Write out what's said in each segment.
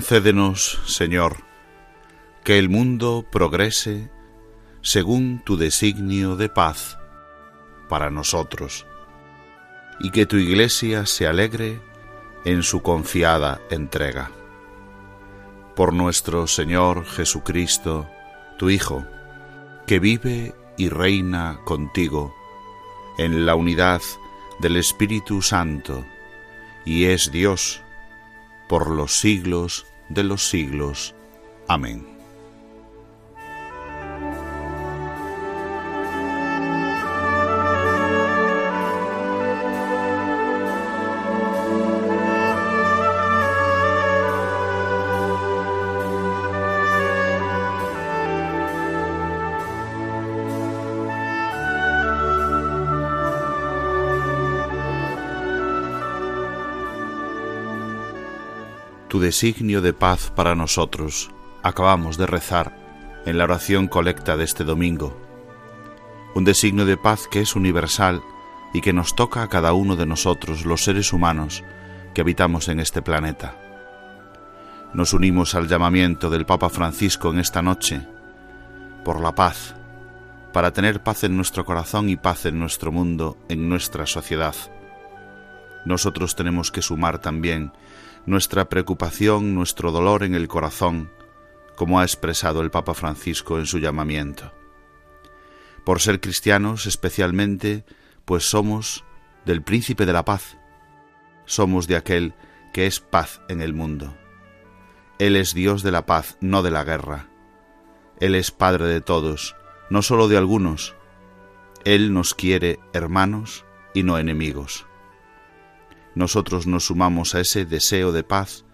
Concédenos, Señor, que el mundo progrese según tu designio de paz para nosotros, y que tu Iglesia se alegre en su confiada entrega. Por nuestro Señor Jesucristo, tu Hijo, que vive y reina contigo en la unidad del Espíritu Santo, y es Dios, por los siglos de los siglos. Amén. Designio de paz para nosotros, acabamos de rezar en la oración colecta de este domingo. Un designio de paz que es universal y que nos toca a cada uno de nosotros, los seres humanos que habitamos en este planeta. Nos unimos al llamamiento del Papa Francisco en esta noche por la paz, para tener paz en nuestro corazón y paz en nuestro mundo, en nuestra sociedad. Nosotros tenemos que sumar también nuestra preocupación, nuestro dolor en el corazón, como ha expresado el Papa Francisco en su llamamiento. Por ser cristianos especialmente, pues somos del príncipe de la paz, somos de aquel que es paz en el mundo. Él es Dios de la paz, no de la guerra. Él es Padre de todos, no sólo de algunos. Él nos quiere hermanos y no enemigos nosotros nos sumamos a ese deseo de paz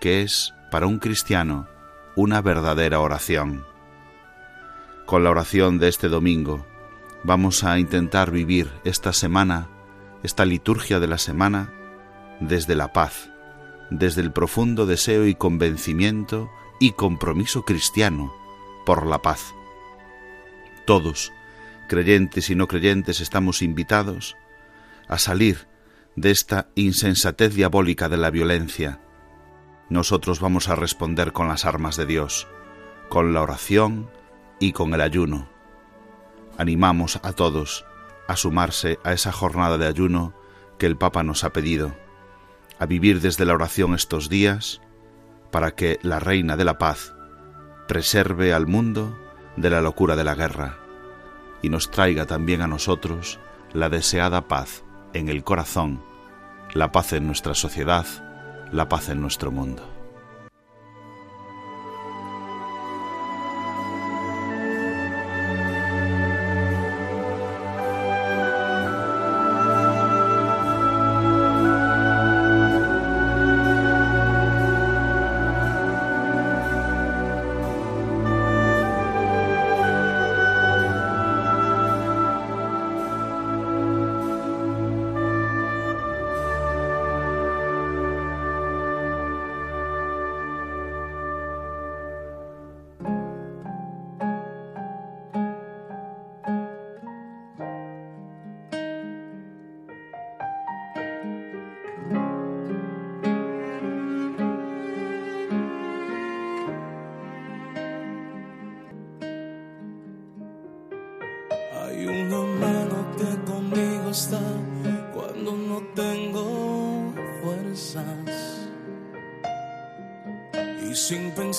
que es, para un cristiano, una verdadera oración. Con la oración de este domingo vamos a intentar vivir esta semana, esta liturgia de la semana, desde la paz, desde el profundo deseo y convencimiento y compromiso cristiano por la paz. Todos, creyentes y no creyentes, estamos invitados a salir de esta insensatez diabólica de la violencia, nosotros vamos a responder con las armas de Dios, con la oración y con el ayuno. Animamos a todos a sumarse a esa jornada de ayuno que el Papa nos ha pedido, a vivir desde la oración estos días, para que la Reina de la Paz preserve al mundo de la locura de la guerra y nos traiga también a nosotros la deseada paz en el corazón, la paz en nuestra sociedad, la paz en nuestro mundo.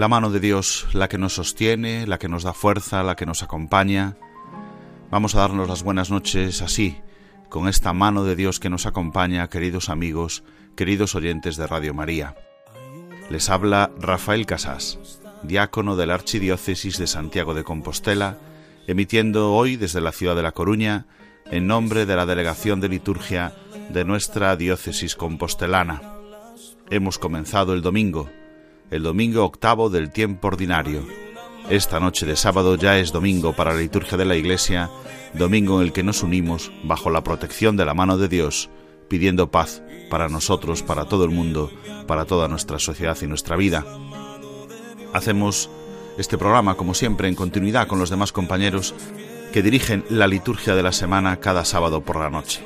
La mano de Dios, la que nos sostiene, la que nos da fuerza, la que nos acompaña. Vamos a darnos las buenas noches así, con esta mano de Dios que nos acompaña, queridos amigos, queridos oyentes de Radio María. Les habla Rafael Casás, diácono de la Archidiócesis de Santiago de Compostela, emitiendo hoy desde la ciudad de La Coruña, en nombre de la Delegación de Liturgia de nuestra diócesis compostelana. Hemos comenzado el domingo, el domingo octavo del tiempo ordinario. Esta noche de sábado ya es domingo para la liturgia de la Iglesia, domingo en el que nos unimos bajo la protección de la mano de Dios, pidiendo paz para nosotros, para todo el mundo, para toda nuestra sociedad y nuestra vida. Hacemos este programa, como siempre, en continuidad con los demás compañeros que dirigen la liturgia de la semana cada sábado por la noche.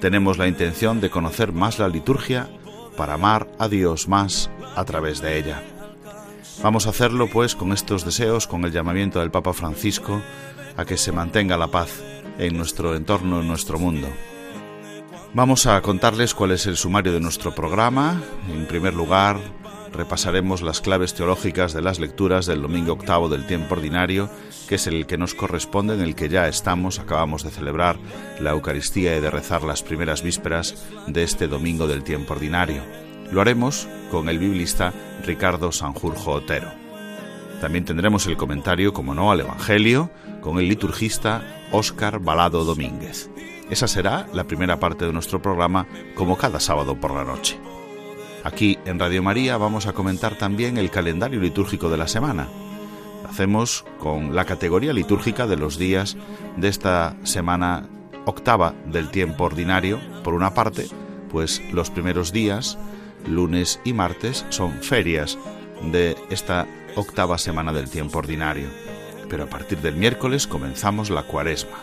Tenemos la intención de conocer más la liturgia para amar a Dios más a través de ella. Vamos a hacerlo pues con estos deseos, con el llamamiento del Papa Francisco a que se mantenga la paz en nuestro entorno, en nuestro mundo. Vamos a contarles cuál es el sumario de nuestro programa. En primer lugar, repasaremos las claves teológicas de las lecturas del domingo octavo del tiempo ordinario, que es el que nos corresponde, en el que ya estamos, acabamos de celebrar la Eucaristía y de rezar las primeras vísperas de este domingo del tiempo ordinario. Lo haremos con el biblista Ricardo Sanjurjo Otero. También tendremos el comentario, como no, al Evangelio, con el liturgista Óscar Balado Domínguez. Esa será la primera parte de nuestro programa, como cada sábado por la noche. Aquí en Radio María vamos a comentar también el calendario litúrgico de la semana. Lo hacemos con la categoría litúrgica de los días de esta semana octava del tiempo ordinario. Por una parte, pues los primeros días, lunes y martes, son ferias de esta octava semana del tiempo ordinario. Pero a partir del miércoles comenzamos la cuaresma.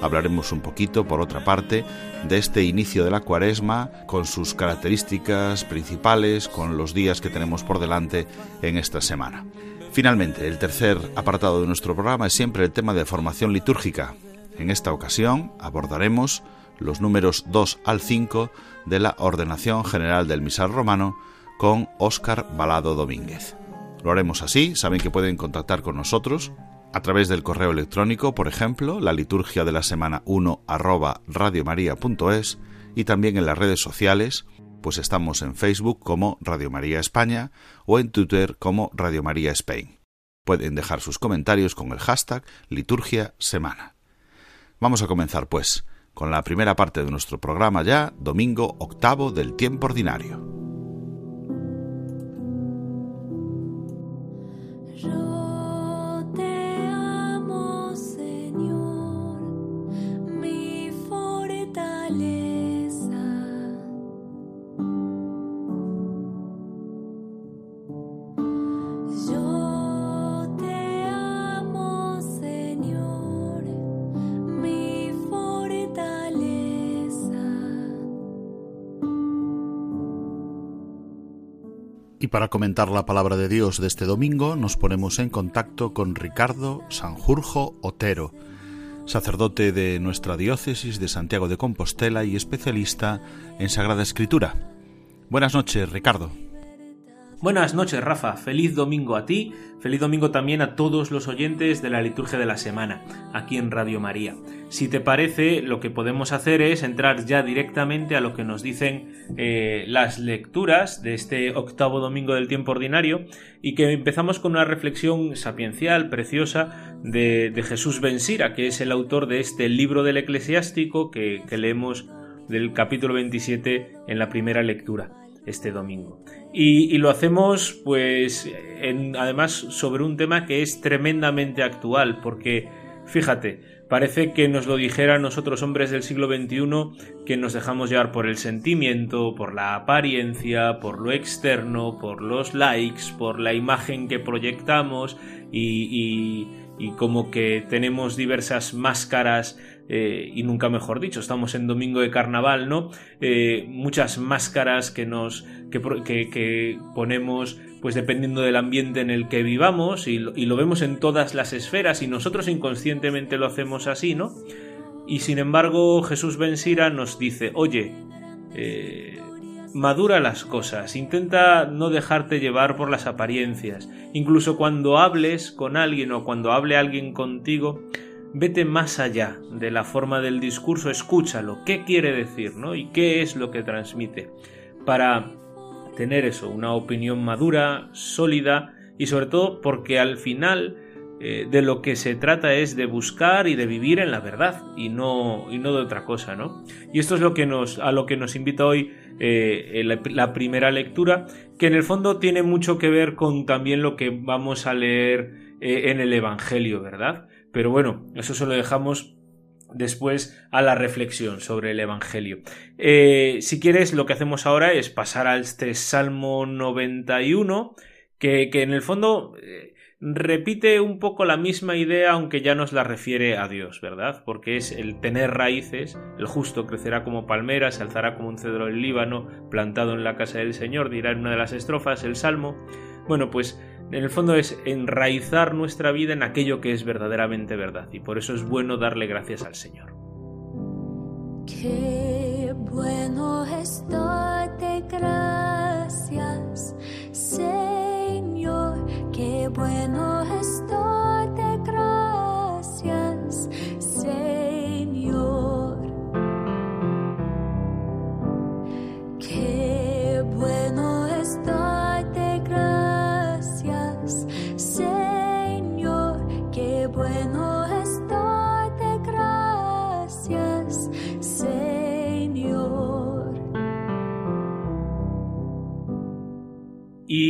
Hablaremos un poquito, por otra parte, de este inicio de la cuaresma, con sus características principales, con los días que tenemos por delante en esta semana. Finalmente, el tercer apartado de nuestro programa es siempre el tema de formación litúrgica. En esta ocasión abordaremos los números 2 al 5 de la Ordenación General del Misal Romano con Óscar Balado Domínguez. Lo haremos así, saben que pueden contactar con nosotros a través del correo electrónico, por ejemplo, la liturgia de la semana 1 arroba radiomaria.es y también en las redes sociales, pues estamos en Facebook como Radio María España o en Twitter como Radio María Spain. Pueden dejar sus comentarios con el hashtag liturgia semana. Vamos a comenzar pues con la primera parte de nuestro programa ya, domingo octavo del tiempo ordinario. Y para comentar la palabra de Dios de este domingo nos ponemos en contacto con Ricardo Sanjurjo Otero, sacerdote de nuestra diócesis de Santiago de Compostela y especialista en Sagrada Escritura. Buenas noches, Ricardo. Buenas noches, Rafa. Feliz domingo a ti. Feliz domingo también a todos los oyentes de la liturgia de la semana, aquí en Radio María. Si te parece, lo que podemos hacer es entrar ya directamente a lo que nos dicen eh, las lecturas de este octavo domingo del tiempo ordinario y que empezamos con una reflexión sapiencial, preciosa, de, Jesús Bensira, que es el autor de este libro del eclesiástico que, que leemos del capítulo 27 en la primera lectura este domingo. Y, lo hacemos, pues, en, además sobre un tema que es tremendamente actual, porque, fíjate, parece que nos lo dijera nosotros hombres del siglo XXI, que nos dejamos llevar por el sentimiento, por la apariencia, por lo externo, por los likes, por la imagen que proyectamos y como que tenemos diversas máscaras eh, y nunca mejor dicho, estamos en domingo de carnaval, ¿no? Eh, muchas máscaras que nos que, ponemos pues dependiendo del ambiente en el que vivamos y lo, vemos en todas las esferas y nosotros inconscientemente lo hacemos así, ¿no? Y sin embargo Jesús Bensira nos dice, oye, eh, madura las cosas, intenta no dejarte llevar por las apariencias, incluso cuando hables con alguien o cuando hable alguien contigo, vete más allá de la forma del discurso, escúchalo, qué quiere decir, ¿no? Y qué es lo que transmite, para tener eso, una opinión madura, sólida y sobre todo porque al final eh, de lo que se trata es de buscar y de vivir en la verdad y no, y no de otra cosa, ¿no? Y esto es lo que nos, a lo que nos invita hoy eh, la, primera lectura, que en el fondo tiene mucho que ver con también lo que vamos a leer eh, en el Evangelio, ¿verdad? Pero bueno, eso se lo dejamos después a la reflexión sobre el Evangelio. Eh, si quieres, lo que hacemos ahora es pasar al este Salmo 91, que, que en el fondo eh, repite un poco la misma idea, aunque ya nos la refiere a Dios, ¿verdad? Porque es el tener raíces, el justo crecerá como palmera, se alzará como un cedro del Líbano, plantado en la casa del Señor, dirá en una de las estrofas el Salmo. Bueno, pues en el fondo es enraizar nuestra vida en aquello que es verdaderamente verdad y por eso es bueno darle gracias al Señor. Qué bueno es gracias, Señor, qué bueno gracias, Señor.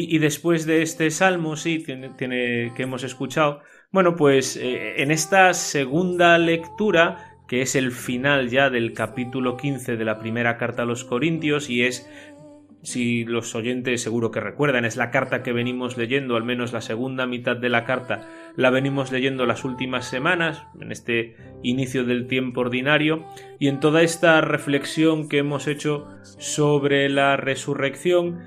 Y, después de este salmo, sí, tiene- que hemos escuchado, bueno, pues eh, en esta segunda lectura, que es el final ya del capítulo 15 de la primera carta a los Corintios, y es, si los oyentes seguro que recuerdan, es la carta que venimos leyendo, al menos la segunda mitad de la carta, la venimos leyendo las últimas semanas, en este inicio del tiempo ordinario, y en toda esta reflexión que hemos hecho sobre la resurrección,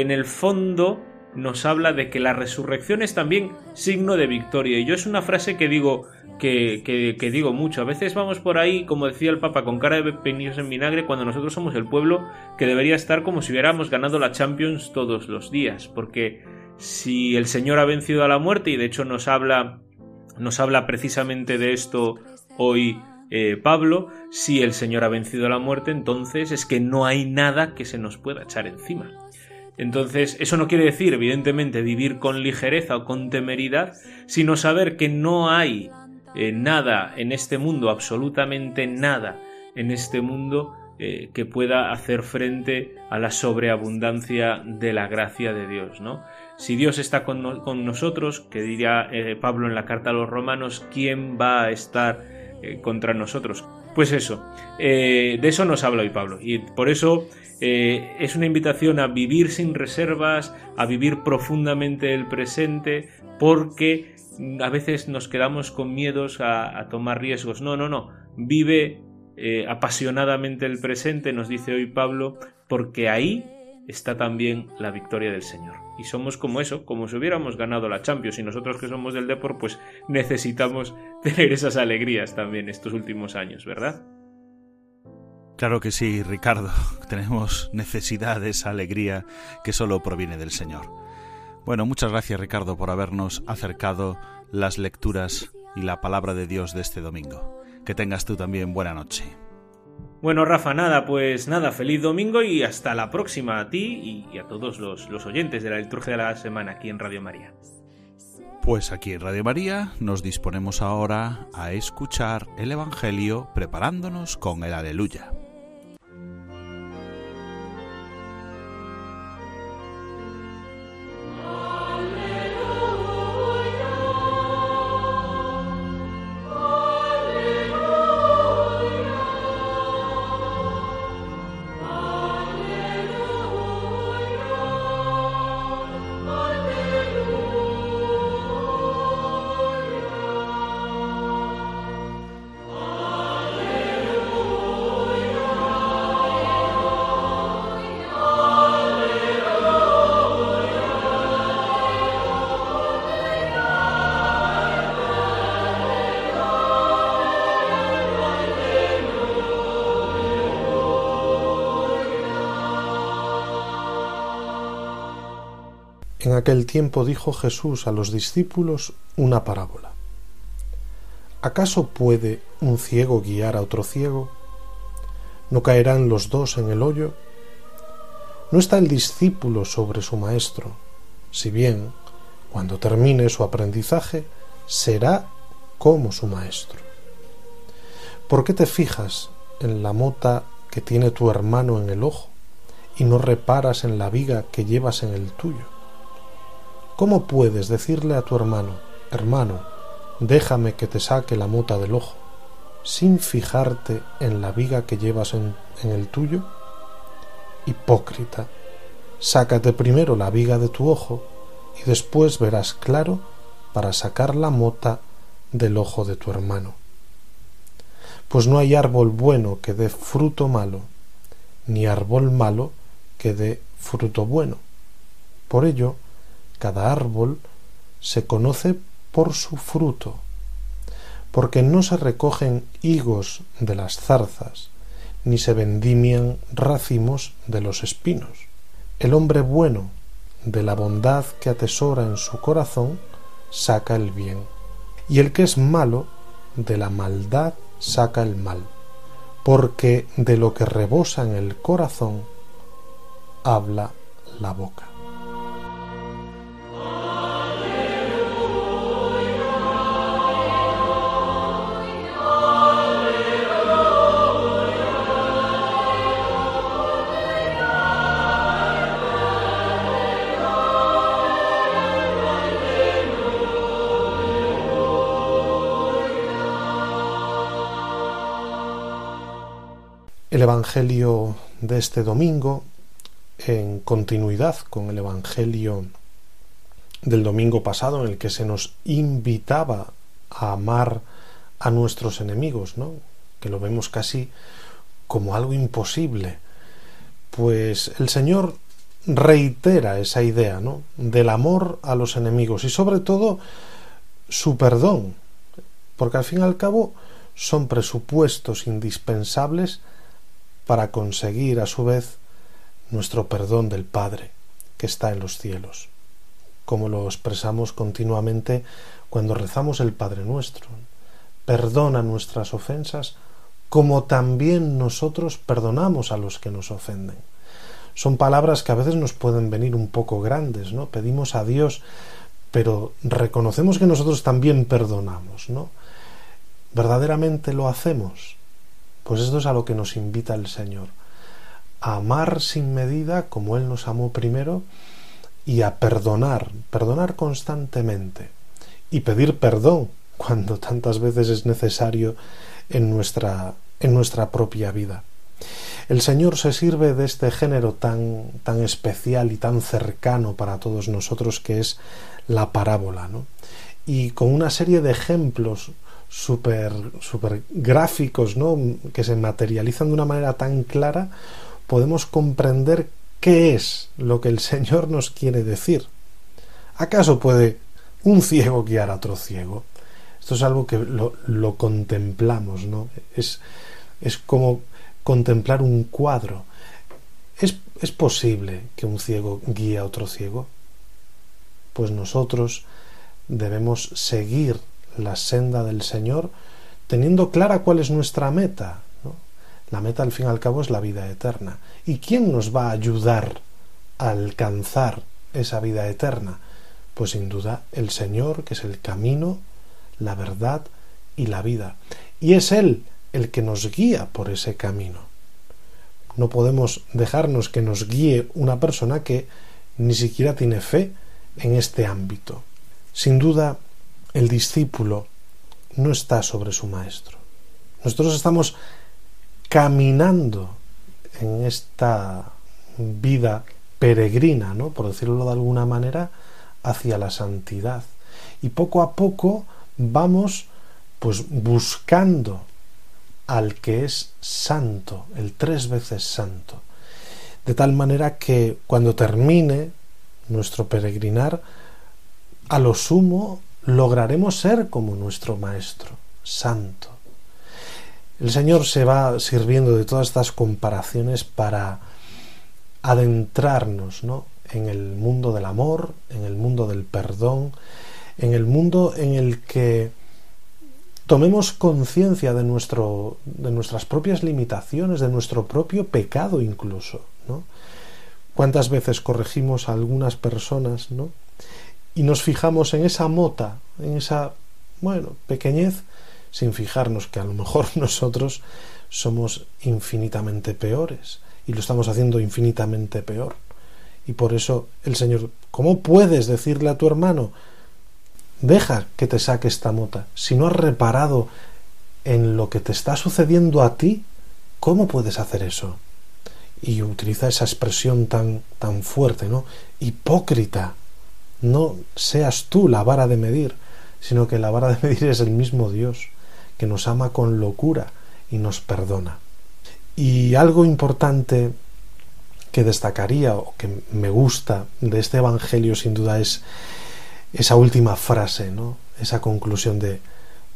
en el fondo nos habla de que la resurrección es también signo de victoria. Y yo es una frase que digo, que, que- digo mucho. A veces vamos por ahí, como decía el Papa, con cara de peninos en vinagre, cuando nosotros somos el pueblo que debería estar como si hubiéramos ganado la Champions todos los días. Porque si el Señor ha vencido a la muerte, y de hecho nos habla, nos habla precisamente de esto hoy eh, Pablo, si el Señor ha vencido a la muerte, entonces es que no hay nada que se nos pueda echar encima. Entonces, eso no quiere decir, evidentemente, vivir con ligereza o con temeridad, sino saber que no hay eh, nada en este mundo, absolutamente nada en este mundo eh, que pueda hacer frente a la sobreabundancia de la gracia de Dios, ¿no? Si Dios está con, no- con nosotros, que diría eh, Pablo en la carta a los romanos, ¿quién va a estar contra nosotros? Pues eso, eh, de eso nos habla hoy Pablo. Y por eso eh, es una invitación a vivir sin reservas, a vivir profundamente el presente, porque a veces nos quedamos con miedos a, a tomar riesgos. No, no, no. Vive eh, apasionadamente el presente, nos dice hoy Pablo, porque ahí está también la victoria del Señor. Y somos como eso, como si hubiéramos ganado la Champions y nosotros que somos del Depor, pues necesitamos tener esas alegrías también estos últimos años, ¿verdad? Claro que sí, Ricardo. Tenemos necesidad de esa alegría que solo proviene del Señor. Bueno, muchas gracias Ricardo por habernos acercado las lecturas y la palabra de Dios de este domingo. Que tengas tú también buena noche. Bueno, Rafa, nada, pues nada, feliz domingo y hasta la próxima a ti y a todos los, los oyentes de la liturgia de la semana aquí en Radio María. Pues aquí en Radio María nos disponemos ahora a escuchar el Evangelio preparándonos con el aleluya. En aquel tiempo dijo Jesús a los discípulos una parábola. ¿Acaso puede un ciego guiar a otro ciego? ¿No caerán los dos en el hoyo? No está el discípulo sobre su maestro, si bien, cuando termine su aprendizaje, será como su maestro. ¿Por qué te fijas en la mota que tiene tu hermano en el ojo y no reparas en la viga que llevas en el tuyo? ¿Cómo puedes decirle a tu hermano, hermano, déjame que te saque la mota del ojo, sin fijarte en la viga que llevas en, en el tuyo? Hipócrita, sácate primero la viga de tu ojo y después verás claro para sacar la mota del ojo de tu hermano. Pues no hay árbol bueno que dé fruto malo, ni árbol malo que dé fruto bueno. Por ello, cada árbol se conoce por su fruto, porque no se recogen higos de las zarzas, ni se vendimian racimos de los espinos. El hombre bueno, de la bondad que atesora en su corazón, saca el bien, y el que es malo, de la maldad saca el mal, porque de lo que rebosa en el corazón, habla la boca. El Evangelio de este domingo, en continuidad con el Evangelio del domingo pasado, en el que se nos invitaba a amar a nuestros enemigos, ¿no? que lo vemos casi como algo imposible. Pues el Señor reitera esa idea ¿no? del amor a los enemigos y sobre todo su perdón, porque al fin y al cabo son presupuestos indispensables para conseguir a su vez nuestro perdón del Padre que está en los cielos, como lo expresamos continuamente cuando rezamos el Padre nuestro. Perdona nuestras ofensas como también nosotros perdonamos a los que nos ofenden. Son palabras que a veces nos pueden venir un poco grandes, ¿no? Pedimos a Dios, pero reconocemos que nosotros también perdonamos, ¿no? ¿Verdaderamente lo hacemos? Pues esto es a lo que nos invita el Señor. A amar sin medida como Él nos amó primero y a perdonar, perdonar constantemente y pedir perdón cuando tantas veces es necesario en nuestra, en nuestra propia vida. El Señor se sirve de este género tan, tan especial y tan cercano para todos nosotros que es la parábola, ¿no? Y con una serie de ejemplos super super gráficos, ¿no? que se materializan de una manera tan clara, podemos comprender qué es lo que el Señor nos quiere decir. ¿Acaso puede un ciego guiar a otro ciego? Esto es algo que lo, lo contemplamos, ¿no? Es, es como contemplar un cuadro. ¿Es, ¿Es posible que un ciego guíe a otro ciego? Pues nosotros debemos seguir la senda del Señor teniendo clara cuál es nuestra meta. La meta al fin y al cabo es la vida eterna. ¿Y quién nos va a ayudar a alcanzar esa vida eterna? Pues sin duda el Señor, que es el camino, la verdad y la vida. Y es Él el que nos guía por ese camino. No podemos dejarnos que nos guíe una persona que ni siquiera tiene fe en este ámbito. Sin duda, el discípulo no está sobre su maestro. Nosotros estamos caminando en esta vida peregrina, ¿no? por decirlo de alguna manera, hacia la santidad. Y poco a poco vamos pues buscando al que es santo, el tres veces santo. De tal manera que cuando termine nuestro peregrinar, a lo sumo lograremos ser como nuestro Maestro, santo. El Señor se va sirviendo de todas estas comparaciones para adentrarnos ¿no? en el mundo del amor, en el mundo del perdón, en el mundo en el que tomemos conciencia de, de nuestras propias limitaciones, de nuestro propio pecado incluso. ¿no? ¿Cuántas veces corregimos a algunas personas ¿no? Y nos fijamos en esa mota, en esa, bueno, pequeñez, sin fijarnos que a lo mejor nosotros somos infinitamente peores y lo estamos haciendo infinitamente peor. Y por eso el Señor, ¿cómo puedes decirle a tu hermano, deja que te saque esta mota? Si no has reparado en lo que te está sucediendo a ti, ¿cómo puedes hacer eso? Y utiliza esa expresión tan, tan fuerte, ¿no? Hipócrita. No seas tú la vara de medir, sino que la vara de medir es el mismo Dios que nos ama con locura y nos perdona. Y algo importante que destacaría o que me gusta de este Evangelio sin duda es esa última frase, ¿no? esa conclusión de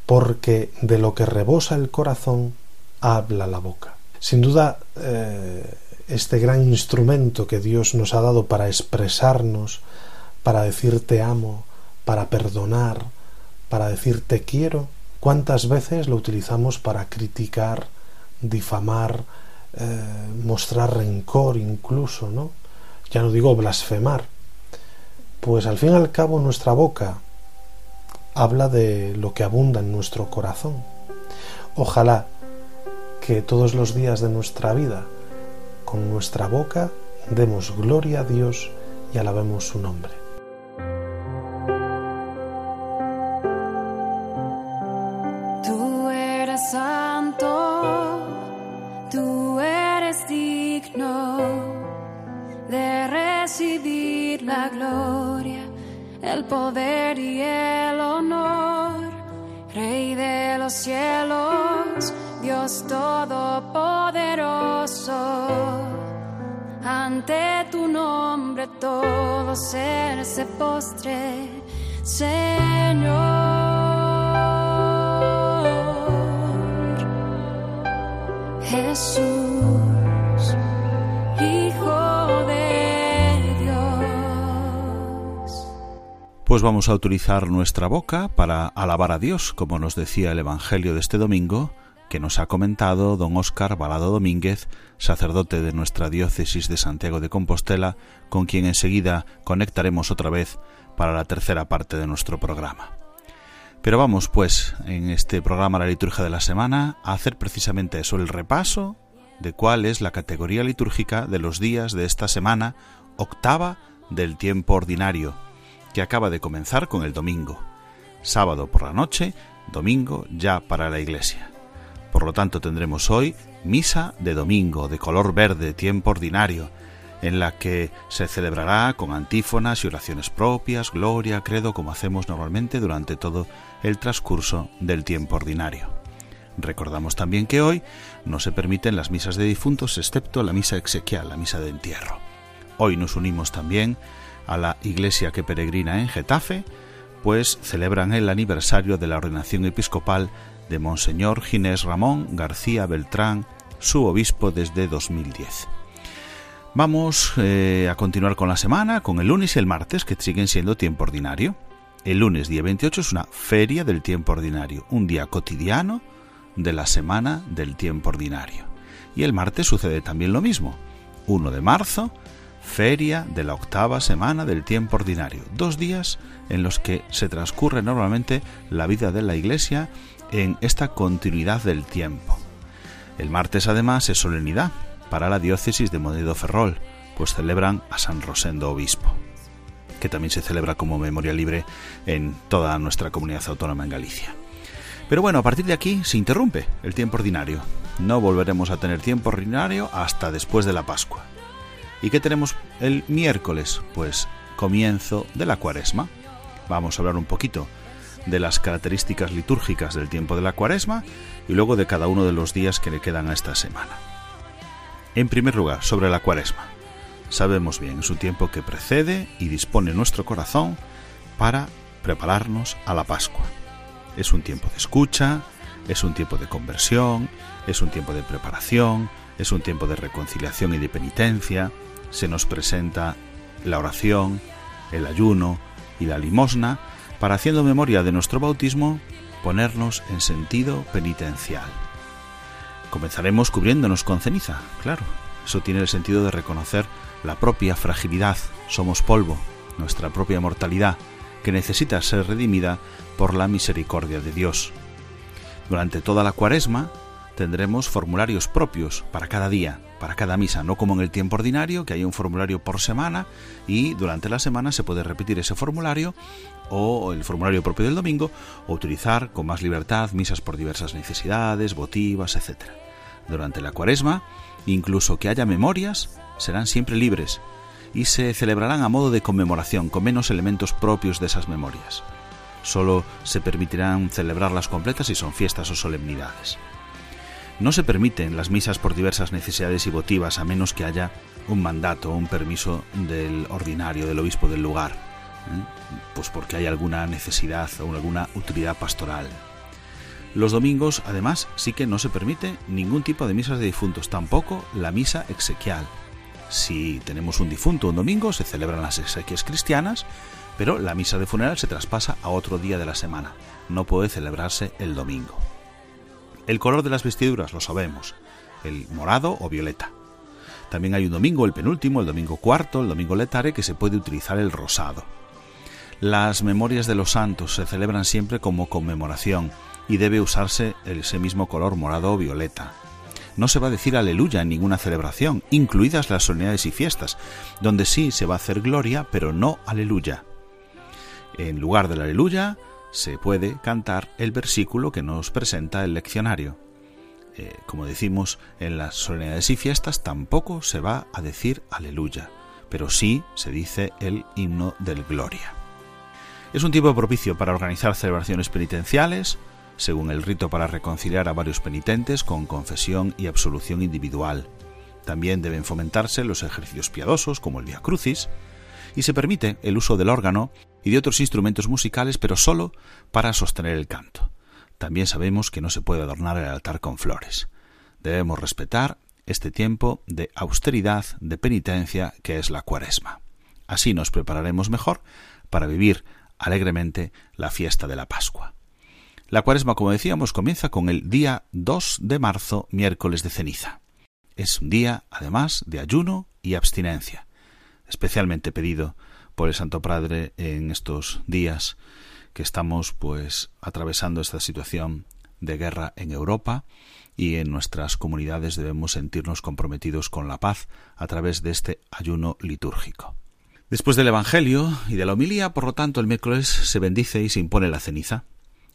porque de lo que rebosa el corazón habla la boca. Sin duda, eh, este gran instrumento que Dios nos ha dado para expresarnos, para decir te amo, para perdonar, para decir te quiero, ¿Cuántas veces lo utilizamos para criticar, difamar, eh, mostrar rencor incluso, ¿no? Ya no digo blasfemar. Pues al fin y al cabo nuestra boca habla de lo que abunda en nuestro corazón. Ojalá que todos los días de nuestra vida, con nuestra boca, demos gloria a Dios y alabemos su nombre. El poder y el honor, Rey de los cielos, Dios todopoderoso. Ante tu nombre todo ser se postre, Señor. Jesús, Pues vamos a utilizar nuestra boca para alabar a Dios, como nos decía el Evangelio de este domingo, que nos ha comentado don Óscar Balado Domínguez, sacerdote de nuestra diócesis de Santiago de Compostela, con quien enseguida conectaremos otra vez para la tercera parte de nuestro programa. Pero vamos, pues, en este programa La Liturgia de la Semana, a hacer precisamente eso, el repaso de cuál es la categoría litúrgica de los días de esta semana octava del tiempo ordinario que acaba de comenzar con el domingo. Sábado por la noche, domingo ya para la iglesia. Por lo tanto tendremos hoy misa de domingo de color verde, tiempo ordinario, en la que se celebrará con antífonas y oraciones propias, gloria, credo, como hacemos normalmente durante todo el transcurso del tiempo ordinario. Recordamos también que hoy no se permiten las misas de difuntos excepto la misa exequial, la misa de entierro. Hoy nos unimos también a la iglesia que peregrina en Getafe, pues celebran el aniversario de la ordenación episcopal de Monseñor Ginés Ramón García Beltrán su obispo desde 2010. Vamos eh, a continuar con la semana, con el lunes y el martes, que siguen siendo tiempo ordinario. El lunes, día 28, es una feria del tiempo ordinario, un día cotidiano de la semana del tiempo ordinario. Y el martes sucede también lo mismo. 1 de marzo, feria de la octava semana del tiempo ordinario. Dos días en los que se transcurre normalmente la vida de la Iglesia en esta continuidad del tiempo. El martes además es solemnidad para la diócesis de Monedo Ferrol, pues celebran a San Rosendo Obispo que también se celebra como memoria libre en toda nuestra comunidad autónoma en Galicia. Pero bueno, a partir de aquí se interrumpe el tiempo ordinario. No volveremos a tener tiempo ordinario hasta después de la Pascua. ¿Y qué tenemos el miércoles? Pues comienzo de la cuaresma. Vamos a hablar un poquito de las características litúrgicas del tiempo de la cuaresma y luego de cada uno de los días que le quedan a esta semana. En primer lugar, sobre la cuaresma sabemos bien, es un tiempo que precede y dispone nuestro corazón para prepararnos a la Pascua. Es un tiempo de escucha, es un tiempo de conversión, es un tiempo de preparación, es un tiempo de reconciliación y de penitencia, se nos presenta la oración, el ayuno y la limosna para haciendo memoria de nuestro bautismo ponernos en sentido penitencial. Comenzaremos cubriéndonos con ceniza, claro. Eso tiene el sentido de reconocer la propia fragilidad, somos polvo, nuestra propia mortalidad, que necesita ser redimida por la misericordia de Dios. Durante toda la cuaresma tendremos formularios propios para cada día, para cada misa, no como en el tiempo ordinario, que hay un formulario por semana y durante la semana se puede repetir ese formulario o el formulario propio del domingo o utilizar con más libertad misas por diversas necesidades, votivas, etc. Durante la cuaresma, incluso que haya memorias, serán siempre libres y se celebrarán a modo de conmemoración, con menos elementos propios de esas memorias. Solo se permitirán celebrarlas completas si son fiestas o solemnidades. No se permiten las misas por diversas necesidades y votivas a menos que haya un mandato o un permiso del ordinario, del obispo del lugar, ¿eh? pues porque hay alguna necesidad o alguna utilidad pastoral. Los domingos, además, sí que no se permite ningún tipo de misas de difuntos, tampoco la misa exequial, si tenemos un difunto un domingo, se celebran las exequias cristianas, pero la misa de funeral se traspasa a otro día de la semana. No puede celebrarse el domingo. El color de las vestiduras lo sabemos, el morado o violeta. También hay un domingo, el penúltimo, el domingo cuarto, el domingo letare, que se puede utilizar el rosado. Las memorias de los santos se celebran siempre como conmemoración y debe usarse ese mismo color morado o violeta no se va a decir aleluya en ninguna celebración, incluidas las solemnidades y fiestas, donde sí se va a hacer gloria, pero no aleluya. En lugar del aleluya, se puede cantar el versículo que nos presenta el leccionario. Eh, como decimos, en las solemnidades y fiestas tampoco se va a decir aleluya, pero sí se dice el himno del gloria. Es un tiempo propicio para organizar celebraciones penitenciales, según el rito para reconciliar a varios penitentes con confesión y absolución individual. También deben fomentarse los ejercicios piadosos como el Via Crucis, y se permite el uso del órgano y de otros instrumentos musicales, pero solo para sostener el canto. También sabemos que no se puede adornar el altar con flores. Debemos respetar este tiempo de austeridad, de penitencia que es la cuaresma. Así nos prepararemos mejor para vivir alegremente la fiesta de la Pascua. La cuaresma, como decíamos, comienza con el día 2 de marzo, miércoles de ceniza. Es un día, además, de ayuno y abstinencia, especialmente pedido por el Santo Padre en estos días que estamos pues atravesando esta situación de guerra en Europa y en nuestras comunidades debemos sentirnos comprometidos con la paz a través de este ayuno litúrgico. Después del Evangelio y de la homilía, por lo tanto, el miércoles se bendice y se impone la ceniza.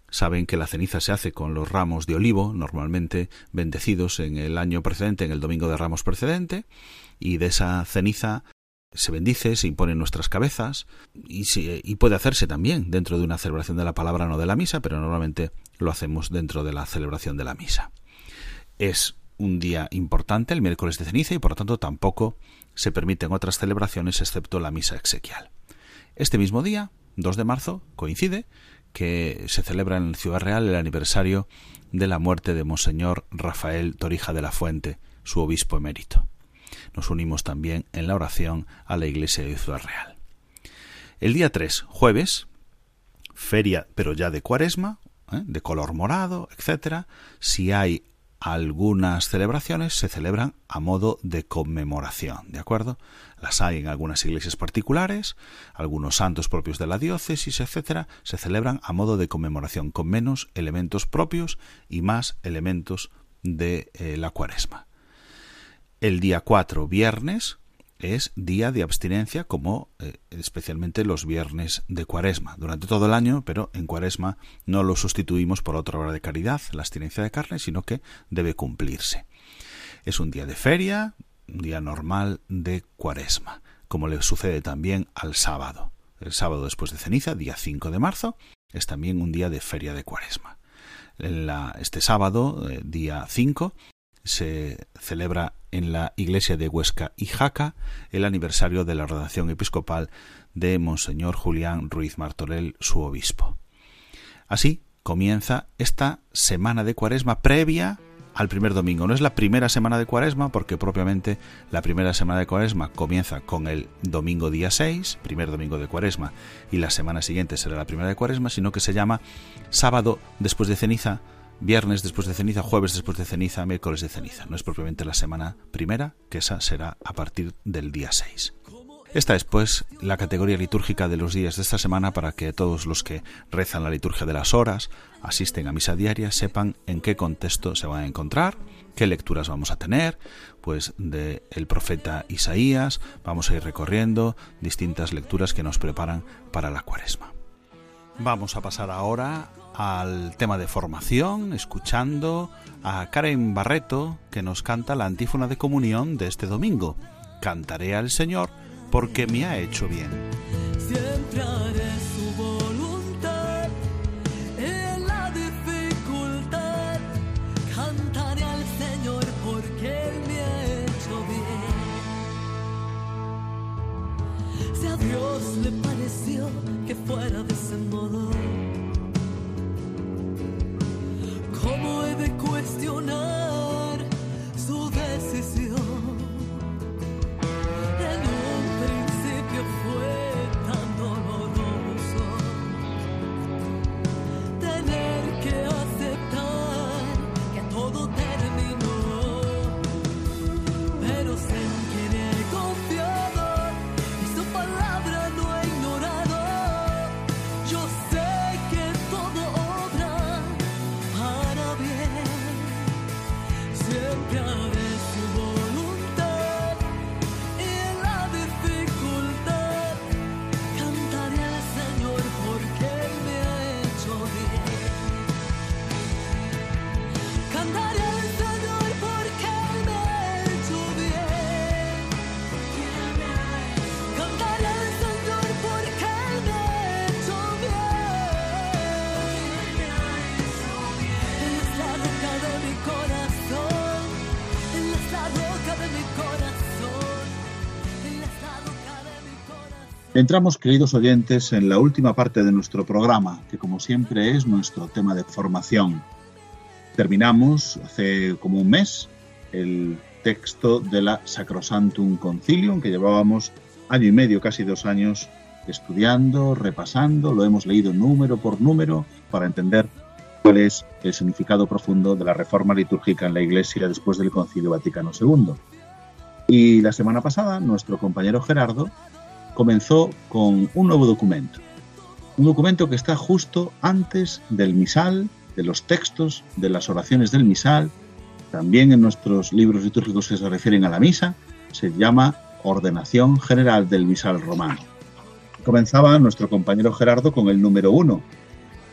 Saben que la ceniza se hace con los ramos de olivo, normalmente bendecidos en el año precedente, en el domingo de ramos precedente, y de esa ceniza se bendice, se impone en nuestras cabezas, y, puede hacerse también dentro de una celebración de la palabra, no de la misa, pero normalmente lo hacemos dentro de la celebración de la misa. Es un día importante, el miércoles de ceniza, y por lo tanto tampoco se permiten otras celebraciones excepto la misa exequial. Este mismo día, 2 de marzo, coincide que se celebra en Ciudad Real el aniversario de la muerte de Monseñor Rafael Torija de la Fuente, su obispo emérito. Nos unimos también en la oración a la iglesia de Ciudad Real. El día 3, jueves, feria pero ya de cuaresma, ¿eh? de color morado, etcétera. Si hay algunas celebraciones se celebran a modo de conmemoración, ¿de acuerdo? Las hay en algunas iglesias particulares, algunos santos propios de la diócesis, etcétera, se celebran a modo de conmemoración, con menos elementos propios y más elementos de eh, la cuaresma. El día 4, viernes, es día de abstinencia como eh, especialmente los viernes de cuaresma. Durante todo el año pero en cuaresma no lo sustituimos por otra hora de caridad la abstinencia de carne sino que debe cumplirse. Es un día de feria un día normal de cuaresma como le sucede también al sábado. El sábado después de ceniza día 5 de marzo es también un día de feria de cuaresma. Este sábado eh, día 5 se celebra en la iglesia de Huesca y Jaca el aniversario de la ordenación episcopal de Monseñor Julián Ruiz Martorell, su obispo. Así comienza esta semana de cuaresma previa al primer domingo. No es la primera semana de cuaresma porque propiamente la primera semana de cuaresma comienza con el domingo día 6, primer domingo de cuaresma, y la semana siguiente será la primera de cuaresma, sino que se llama sábado después de ceniza viernes después de ceniza, jueves después de ceniza, miércoles de ceniza. No es propiamente la semana primera, que esa será a partir del día 6. Esta es, pues, la categoría litúrgica de los días de esta semana para que todos los que rezan la liturgia de las horas, asisten a misa diaria, sepan en qué contexto se van a encontrar, qué lecturas vamos a tener, pues de el profeta Isaías, vamos a ir recorriendo distintas lecturas que nos preparan para la cuaresma. Vamos a pasar ahora al tema de formación, escuchando a Karen Barreto, que nos canta la antífona de comunión de este domingo. Cantaré al Señor porque me ha hecho bien. Siempre haré su voluntad en la dificultad. Cantaré al Señor porque Él me ha hecho bien. Si a Dios le pareció que fuera de ese modo. Entramos, queridos oyentes, en la última parte de nuestro programa, que como siempre es nuestro tema de formación. Terminamos hace como un mes el texto de la Sacrosantum Concilium, que llevábamos año y medio, casi dos años, estudiando, repasando, lo hemos leído número por número para entender cuál es el significado profundo de la reforma litúrgica en la Iglesia después del Concilio Vaticano II. Y la semana pasada, nuestro compañero Gerardo comenzó con un nuevo documento. Un documento que está justo antes del misal, de los textos, de las oraciones del misal, también en nuestros libros litúrgicos que se refieren a la misa, se llama Ordenación General del Misal Romano. Comenzaba nuestro compañero Gerardo con el número uno,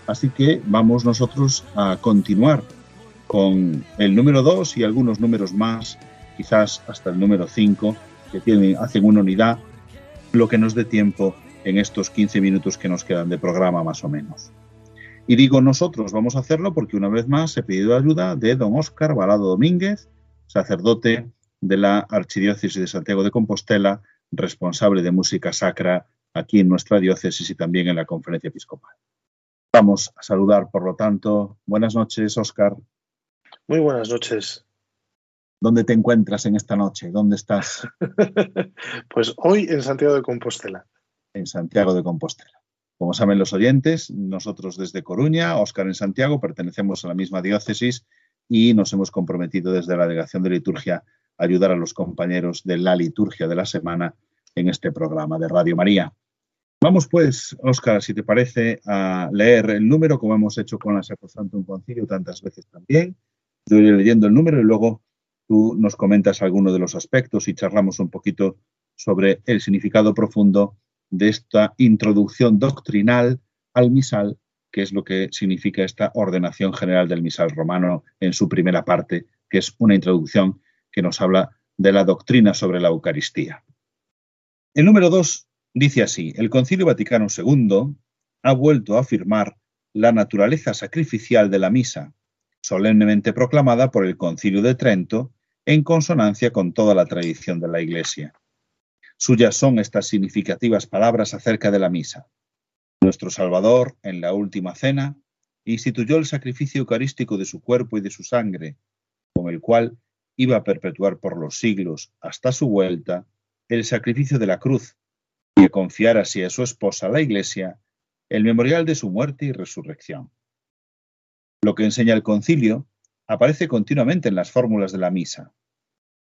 así que vamos nosotros a continuar con el número dos y algunos números más, quizás hasta el número cinco, que tienen, hacen una unidad lo que nos dé tiempo en estos 15 minutos que nos quedan de programa más o menos. Y digo nosotros vamos a hacerlo porque una vez más he pedido ayuda de don Óscar Balado Domínguez, sacerdote de la Archidiócesis de Santiago de Compostela, responsable de música sacra aquí en nuestra diócesis y también en la conferencia episcopal. Vamos a saludar, por lo tanto. Buenas noches, Óscar. Muy buenas noches. ¿Dónde te encuentras en esta noche? ¿Dónde estás? pues hoy en Santiago de Compostela. En Santiago de Compostela. Como saben los oyentes, nosotros desde Coruña, Óscar en Santiago, pertenecemos a la misma diócesis y nos hemos comprometido desde la Delegación de Liturgia a ayudar a los compañeros de la liturgia de la semana en este programa de Radio María. Vamos pues, Óscar, si te parece, a leer el número, como hemos hecho con la Sacrosanto un Concilio tantas veces también. Yo iré leyendo el número y luego tú nos comentas algunos de los aspectos y charlamos un poquito sobre el significado profundo de esta introducción doctrinal al misal, que es lo que significa esta ordenación general del misal romano en su primera parte, que es una introducción que nos habla de la doctrina sobre la Eucaristía. El número dos dice así, el Concilio Vaticano II ha vuelto a afirmar la naturaleza sacrificial de la misa, solemnemente proclamada por el Concilio de Trento en consonancia con toda la tradición de la Iglesia. Suyas son estas significativas palabras acerca de la misa. Nuestro Salvador, en la última cena, instituyó el sacrificio eucarístico de su cuerpo y de su sangre, con el cual iba a perpetuar por los siglos, hasta su vuelta, el sacrificio de la cruz, y a confiar así a su esposa, la Iglesia, el memorial de su muerte y resurrección. Lo que enseña el concilio aparece continuamente en las fórmulas de la misa.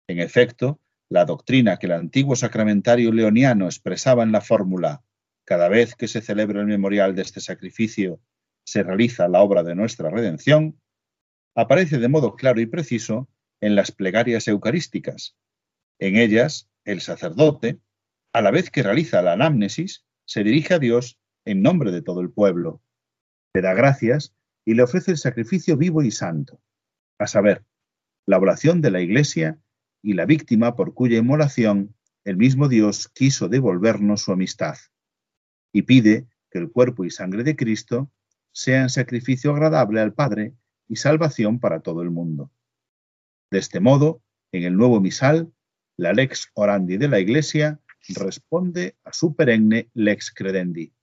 En efecto, la doctrina que el antiguo sacramentario leoniano expresaba en la fórmula cada vez que se celebra el memorial de este sacrificio, se realiza la obra de nuestra redención, aparece de modo claro y preciso en las plegarias eucarísticas. En ellas, el sacerdote, a la vez que realiza la anamnesis, se dirige a Dios en nombre de todo el pueblo. Le da gracias y le ofrece el sacrificio vivo y santo, a saber, la oración de la Iglesia y la víctima por cuya inmolación el mismo Dios quiso devolvernos su amistad, y pide que el cuerpo y sangre de Cristo sean sacrificio agradable al Padre y salvación para todo el mundo. De este modo, en el nuevo misal, la lex orandi de la Iglesia responde a su perenne lex credendi,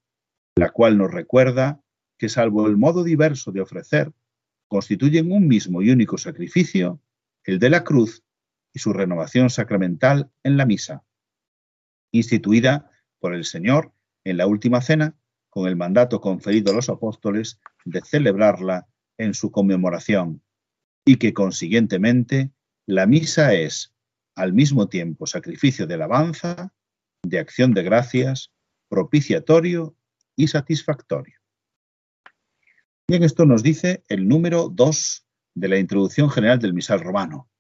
la cual nos recuerda que salvo el modo diverso de ofrecer, constituyen un mismo y único sacrificio, el de la cruz y su renovación sacramental en la misa, instituida por el Señor en la última cena con el mandato conferido a los apóstoles de celebrarla en su conmemoración y que consiguientemente la misa es al mismo tiempo sacrificio de alabanza, de acción de gracias, propiciatorio y satisfactorio. Bien, esto nos dice el número 2 de la introducción general del misal romano.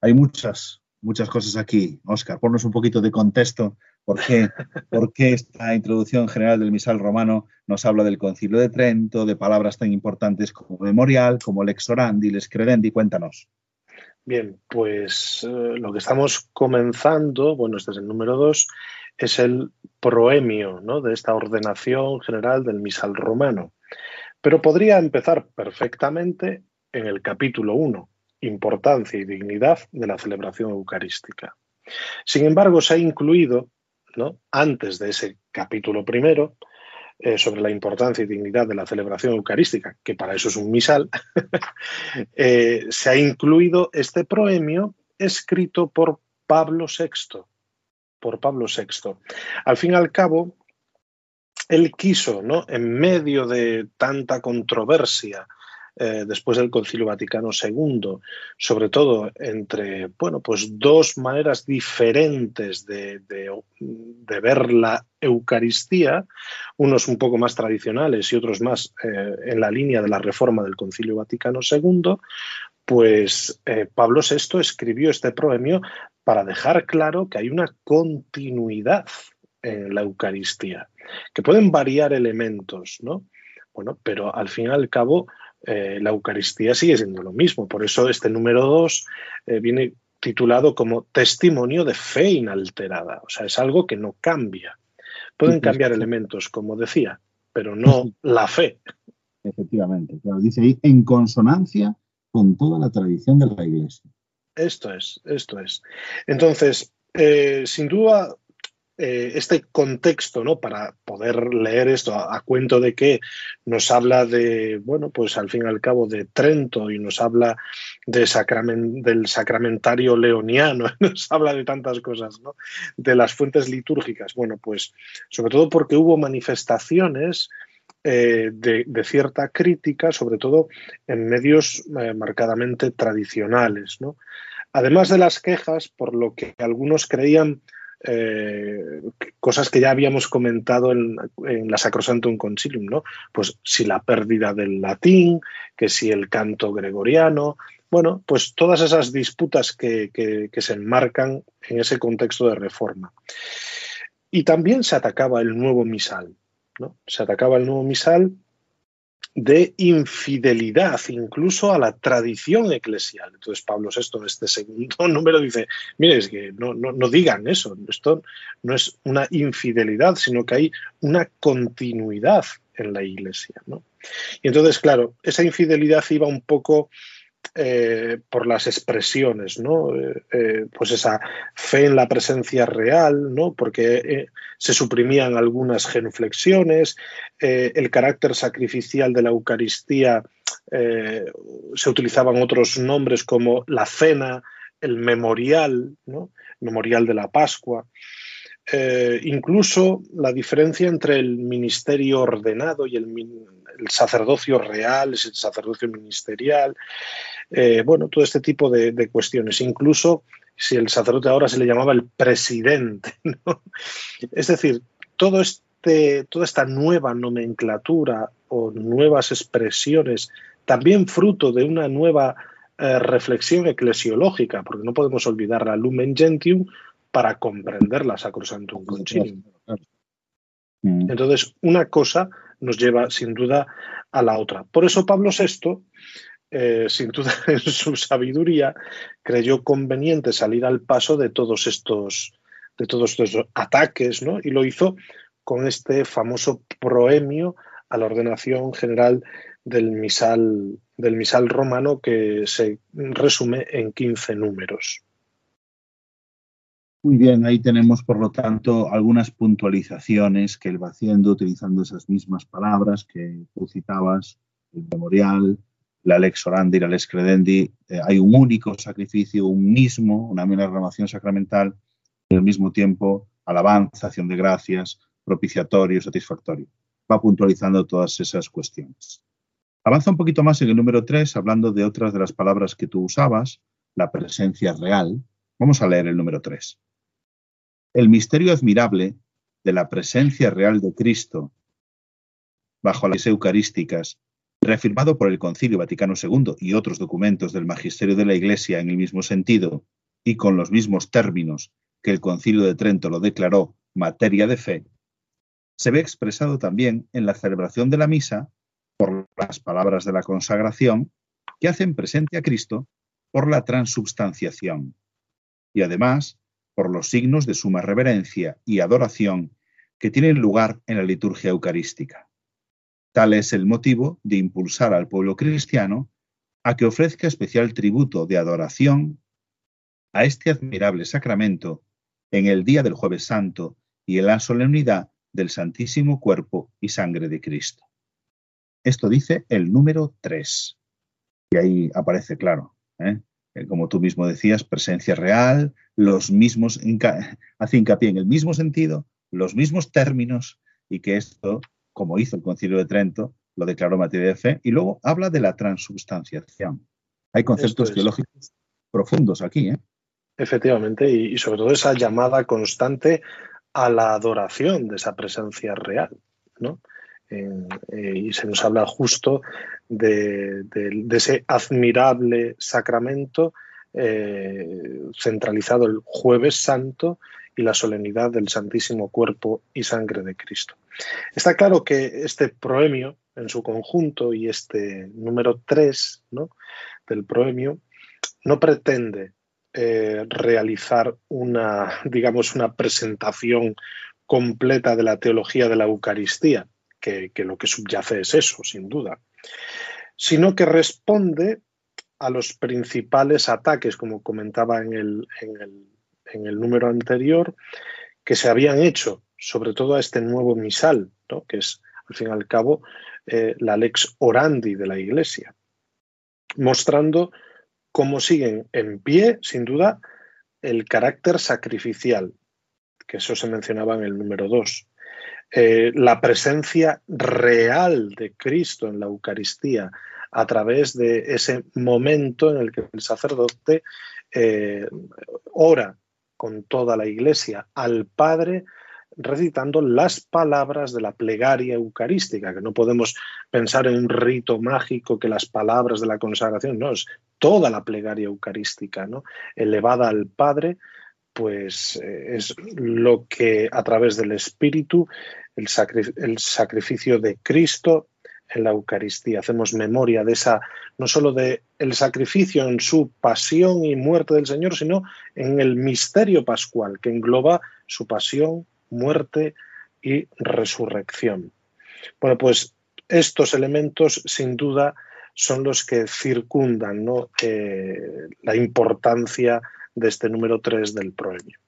Hay muchas, muchas cosas aquí. Oscar, ponnos un poquito de contexto. ¿Por qué, ¿Por qué esta introducción general del misal romano nos habla del concilio de Trento, de palabras tan importantes como memorial, como lex orandi, lex credendi? Cuéntanos. Bien, pues eh, lo que estamos comenzando, bueno, este es el número 2, es el proemio ¿no? de esta ordenación general del misal romano. Pero podría empezar perfectamente en el capítulo 1, importancia y dignidad de la celebración eucarística. Sin embargo, se ha incluido, ¿no? antes de ese capítulo primero, eh, sobre la importancia y dignidad de la celebración eucarística, que para eso es un misal, eh, se ha incluido este proemio escrito por Pablo VI. Por Pablo VI. Al fin y al cabo, él quiso, ¿no? en medio de tanta controversia eh, después del Concilio Vaticano II, sobre todo entre bueno, pues dos maneras diferentes de, ver la Eucaristía, unos un poco más tradicionales y otros más eh, en la línea de la reforma del Concilio Vaticano II, pues eh, Pablo VI escribió este proemio para dejar claro que hay una continuidad en la Eucaristía, que pueden variar elementos, ¿no? Bueno, pero al fin y al cabo eh, la Eucaristía sigue siendo lo mismo. Por eso este número 2 eh, viene titulado como testimonio de fe inalterada. O sea, es algo que no cambia. Pueden cambiar elementos, como decía, pero no la fe. Efectivamente, claro, dice ahí en consonancia con toda la tradición de la Iglesia. Esto es, esto es. Entonces, eh, sin duda, eh, este contexto, ¿no? Para poder leer esto a, cuento de que nos habla de, bueno, pues al fin y al cabo de Trento y nos habla de del sacramentario leoniano, nos habla de tantas cosas, ¿no? De las fuentes litúrgicas. Bueno, pues sobre todo porque hubo manifestaciones eh, de, cierta crítica, sobre todo en medios eh, marcadamente tradicionales, ¿no? Además de las quejas, por lo que algunos creían eh, cosas que ya habíamos comentado en, la Sacrosantum Concilium, ¿no? Pues si la pérdida del latín, que si el canto gregoriano, bueno, pues todas esas disputas que, que se enmarcan en ese contexto de reforma. Y también se atacaba el nuevo misal, ¿no? Se atacaba el nuevo misal de infidelidad incluso a la tradición eclesial. Entonces Pablo VI en este segundo número dice, mire, es que no, no, digan eso, esto no es una infidelidad, sino que hay una continuidad en la iglesia. Y entonces, claro, esa infidelidad iba un poco eh, por las expresiones, ¿no? Eh, eh, pues esa fe en la presencia real, ¿no? Porque se suprimían algunas genuflexiones, el carácter sacrificial de la Eucaristía, se utilizaban otros nombres como la cena, el memorial, ¿no? Memorial de la Pascua. incluso la diferencia entre el ministerio ordenado y el, el sacerdocio real, el sacerdocio ministerial, eh, bueno, todo este tipo de, cuestiones. Incluso si el sacerdote ahora se le llamaba el presidente. Es decir, todo este, toda esta nueva nomenclatura o nuevas expresiones, también fruto de una nueva eh, reflexión eclesiológica, porque no podemos olvidar la Lumen Gentium para comprender la Sacrosantum Concilium. Mm. Entonces, una cosa nos lleva sin duda a la otra. Por eso Pablo VI eh, sin duda en su sabiduría, creyó conveniente salir al paso de todos estos, de todos estos ataques, ¿no? Y lo hizo con este famoso proemio a la ordenación general del misal, del misal romano que se resume en 15 números. Muy bien, ahí tenemos por lo tanto algunas puntualizaciones que él va haciendo utilizando esas mismas palabras que tú citabas, el memorial, la lex orandi, la lex credendi, eh, hay un único sacrificio, un mismo, una misma renovación sacramental, y al mismo tiempo alabanza, acción de gracias, propiciatorio, satisfactorio. Va puntualizando todas esas cuestiones. Avanza un poquito más en el número 3, hablando de otras de las palabras que tú usabas, la presencia real. Vamos a leer el número 3. El misterio admirable de la presencia real de Cristo bajo las eucarísticas reafirmado por el Concilio Vaticano II y otros documentos del Magisterio de la Iglesia en el mismo sentido y con los mismos términos que el Concilio de Trento lo declaró materia de fe, se ve expresado también en la celebración de la misa por las palabras de la consagración que hacen presente a Cristo por la transubstanciación. Y además por los signos de suma reverencia y adoración que tienen lugar en la liturgia eucarística. Tal es el motivo de impulsar al pueblo cristiano a que ofrezca especial tributo de adoración a este admirable sacramento en el día del jueves santo y en la solemnidad del Santísimo Cuerpo y Sangre de Cristo. Esto dice el número 3. Y ahí aparece claro, ¿eh? Eh, como tú mismo decías, presencia real, los mismos, hace hincapié en el mismo sentido, los mismos términos, y que esto como hizo el Concilio de Trento, lo declaró materia de fe, y luego habla de la transubstanciación. Hay conceptos teológicos profundos aquí. ¿eh? Efectivamente, y, sobre todo esa llamada constante a la adoración de esa presencia real. ¿no? Eh, y se nos habla justo de, ese admirable sacramento eh, centralizado el jueves santo y la solemnidad del Santísimo Cuerpo y Sangre de Cristo. Está claro que este proemio en su conjunto y este número 3 del proemio no pretende eh, realizar una, digamos, una presentación completa de la teología de la Eucaristía, que, lo que subyace es eso, sin duda, sino que responde a los principales ataques, como comentaba en el, número anterior, que se habían hecho, sobre todo a este nuevo misal, ¿no? que es al fin y al cabo eh, la lex orandi de la Iglesia, mostrando cómo siguen en pie, sin duda, el carácter sacrificial, que eso se mencionaba en el número 2. Eh, la presencia real de Cristo en la Eucaristía a través de ese momento en el que el sacerdote eh, ora con toda la iglesia al Padre recitando las palabras de la plegaria eucarística, que no podemos pensar en un rito mágico que las palabras de la consagración, no, es toda la plegaria eucarística, ¿no? elevada al Padre, pues eh, es lo que a través del Espíritu, el, el sacrificio de Cristo en la Eucaristía. Hacemos memoria de esa, no solo de el sacrificio en su pasión y muerte del Señor, sino en el misterio pascual que engloba su pasión, muerte y resurrección. Bueno, pues estos elementos sin duda son los que circundan eh, la importancia de este número 3 del proemio.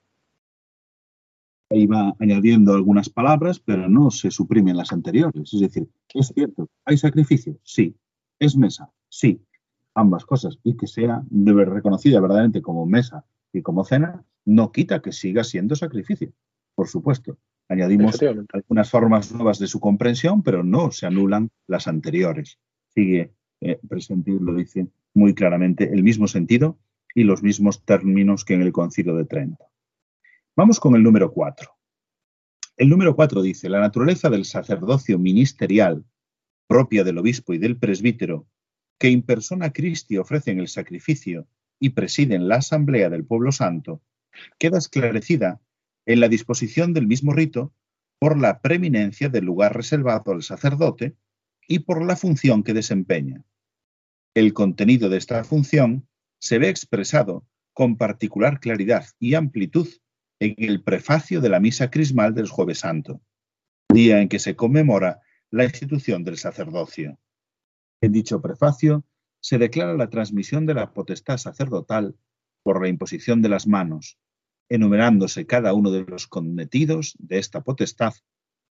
Iba añadiendo algunas palabras, pero no se suprimen las anteriores. Es decir, es cierto, ¿hay sacrificio? Sí. ¿Es mesa? Sí. Ambas cosas. Y que sea reconocida verdaderamente como mesa y como cena, no quita que siga siendo sacrificio por supuesto. Añadimos algunas formas nuevas de su comprensión, pero no se anulan las anteriores. Sigue eh, presente, lo dice muy claramente, el mismo sentido y los mismos términos que en el Concilio de Trento. Vamos con el número 4. El número 4 dice, la naturaleza del sacerdocio ministerial, propia del obispo y del presbítero, que en persona Christi ofrecen el sacrificio y presiden la asamblea del pueblo santo, queda esclarecida en la disposición del mismo rito por la preeminencia del lugar reservado al sacerdote y por la función que desempeña. El contenido de esta función se ve expresado con particular claridad y amplitud en el prefacio de la misa crismal del jueves santo, día en que se conmemora la institución del sacerdocio. En dicho prefacio se declara la transmisión de la potestad sacerdotal por la imposición de las manos, enumerándose cada uno de los cometidos de esta potestad,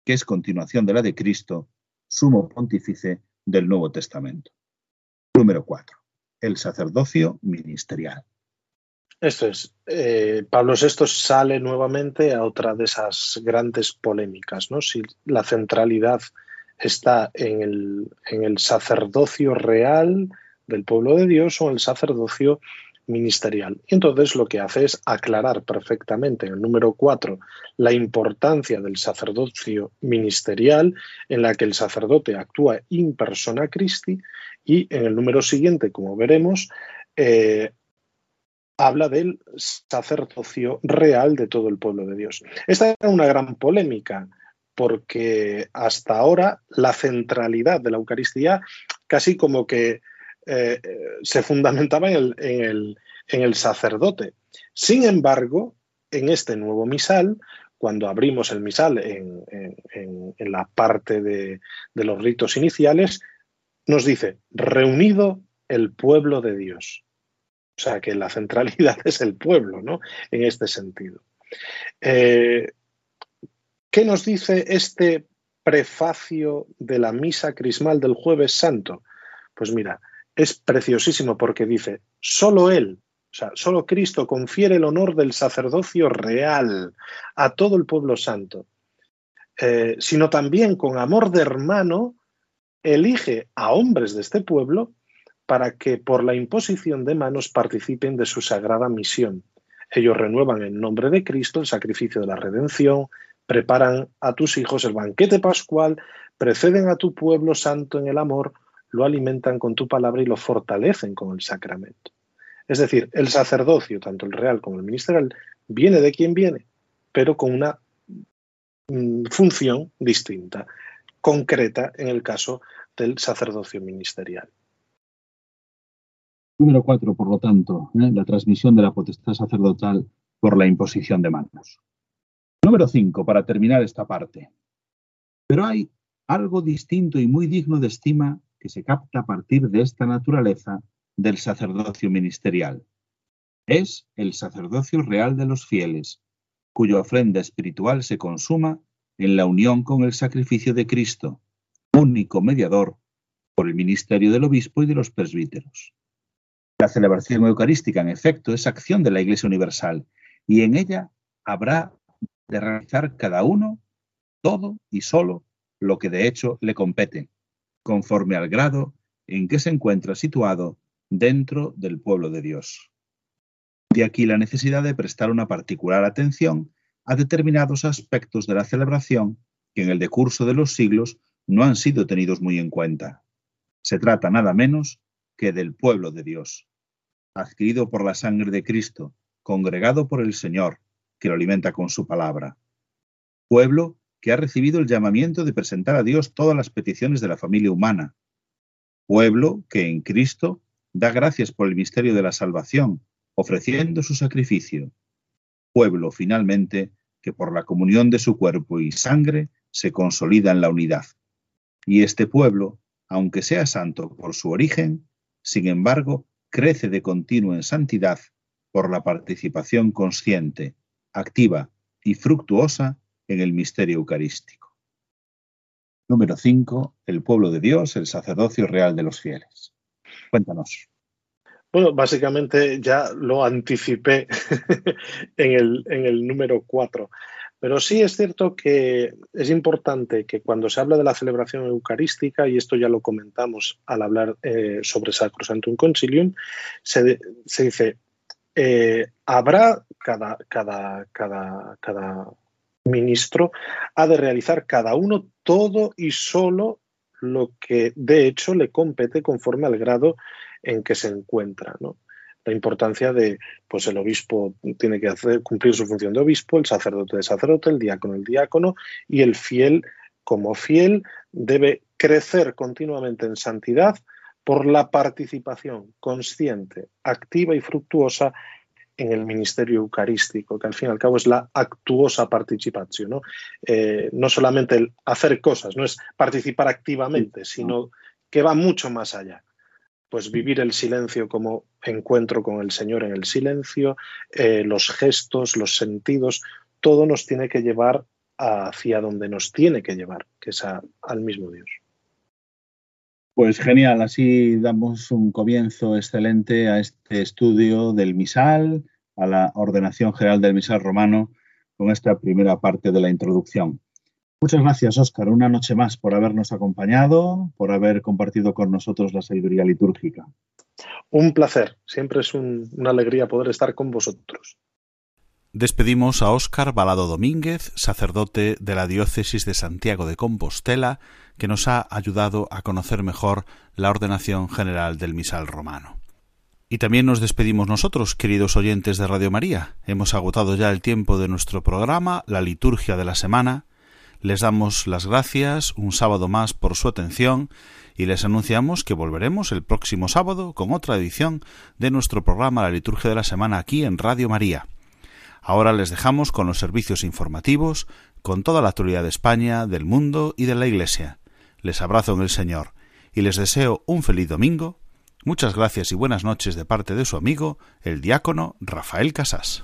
que es continuación de la de Cristo, sumo pontífice del Nuevo Testamento. Número 4. El sacerdocio ministerial. Esto es, eh, Pablo VI sale nuevamente a otra de esas grandes polémicas, ¿no? Si la centralidad está en el, en el sacerdocio real del pueblo de Dios o en el sacerdocio ministerial. Entonces lo que hace es aclarar perfectamente en el número 4 la importancia del sacerdocio ministerial en la que el sacerdote actúa in persona Christi y en el número siguiente, como veremos, eh, habla del sacerdocio real de todo el pueblo de Dios. Esta era una gran polémica porque hasta ahora la centralidad de la Eucaristía casi como que eh, se fundamentaba en el, en, el, sacerdote. Sin embargo, en este nuevo misal, cuando abrimos el misal en, la parte de, los ritos iniciales, nos dice, reunido el pueblo de Dios. O sea, que la centralidad es el pueblo, ¿no? En este sentido. Eh, ¿Qué nos dice este prefacio de la misa crismal del jueves santo? Pues mira, es preciosísimo porque dice, solo Él, o sea, solo Cristo confiere el honor del sacerdocio real a todo el pueblo santo, eh, sino también con amor de hermano elige a hombres de este pueblo para que por la imposición de manos participen de su sagrada misión. Ellos renuevan en nombre de Cristo el sacrificio de la redención, preparan a tus hijos el banquete pascual, preceden a tu pueblo santo en el amor, lo alimentan con tu palabra y lo fortalecen con el sacramento. Es decir, el sacerdocio, tanto el real como el ministerial, viene de quien viene, pero con una mm, función distinta, concreta en el caso del sacerdocio ministerial. Número cuatro, por lo tanto, ¿eh? la transmisión de la potestad sacerdotal por la imposición de manos. Número cinco, para terminar esta parte. Pero hay algo distinto y muy digno de estima que se capta a partir de esta naturaleza del sacerdocio ministerial. Es el sacerdocio real de los fieles, cuya ofrenda espiritual se consuma en la unión con el sacrificio de Cristo, único mediador por el ministerio del obispo y de los presbíteros. La celebración eucarística, en efecto, es acción de la Iglesia Universal y en ella habrá de realizar cada uno todo y solo lo que de hecho le compete, conforme al grado en que se encuentra situado dentro del pueblo de Dios. De aquí la necesidad de prestar una particular atención a determinados aspectos de la celebración que en el decurso de los siglos no han sido tenidos muy en cuenta. Se trata nada menos que del pueblo de Dios, adquirido por la sangre de Cristo, congregado por el Señor, que lo alimenta con su palabra. Pueblo que ha recibido el llamamiento de presentar a Dios todas las peticiones de la familia humana. Pueblo que en Cristo da gracias por el misterio de la salvación, ofreciendo su sacrificio. Pueblo, finalmente, que por la comunión de su cuerpo y sangre se consolida en la unidad. Y este pueblo, aunque sea santo por su origen, sin embargo, crece de continuo en santidad por la participación consciente, activa y fructuosa en el misterio eucarístico. Número 5. El pueblo de Dios, el sacerdocio real de los fieles. Cuéntanos. Bueno, básicamente ya lo anticipé en, el, número 4. Pero sí es cierto que es importante que cuando se habla de la celebración eucarística, y esto ya lo comentamos al hablar eh, sobre Sacrosantum Concilium, se, se dice, eh, habrá cada, cada, cada, cada ministro ha de realizar cada uno todo y solo lo que de hecho le compete conforme al grado en que se encuentra. ¿no? La importancia de, pues el obispo tiene que hacer, cumplir su función de obispo, el sacerdote de sacerdote, el diácono el diácono y el fiel como fiel debe crecer continuamente en santidad por la participación consciente, activa y fructuosa en el ministerio eucarístico, que al fin y al cabo es la actuosa participación, ¿no? Eh, no solamente el hacer cosas, no es participar activamente, sino que va mucho más allá. Pues vivir el silencio como encuentro con el Señor en el silencio, eh, los gestos, los sentidos, todo nos tiene que llevar hacia donde nos tiene que llevar, que es al mismo Dios. Pues genial, así damos un comienzo excelente a este estudio del misal, a la ordenación general del misal romano, con esta primera parte de la introducción. Muchas gracias, Óscar, una noche más por habernos acompañado, por haber compartido con nosotros la sabiduría litúrgica. Un placer, siempre es una alegría poder estar con vosotros. Despedimos a Óscar Balado Domínguez, sacerdote de la diócesis de Santiago de Compostela, que nos ha ayudado a conocer mejor la ordenación general del misal romano. Y también nos despedimos nosotros, queridos oyentes de Radio María. Hemos agotado ya el tiempo de nuestro programa, la liturgia de la semana. Les damos las gracias un sábado más por su atención y les anunciamos que volveremos el próximo sábado con otra edición de nuestro programa La liturgia de la semana aquí en Radio María. Ahora les dejamos con los servicios informativos, con toda la actualidad de España, del mundo y de la Iglesia. Les abrazo en el Señor y les deseo un feliz domingo. Muchas gracias y buenas noches de parte de su amigo, el diácono Rafael Casas.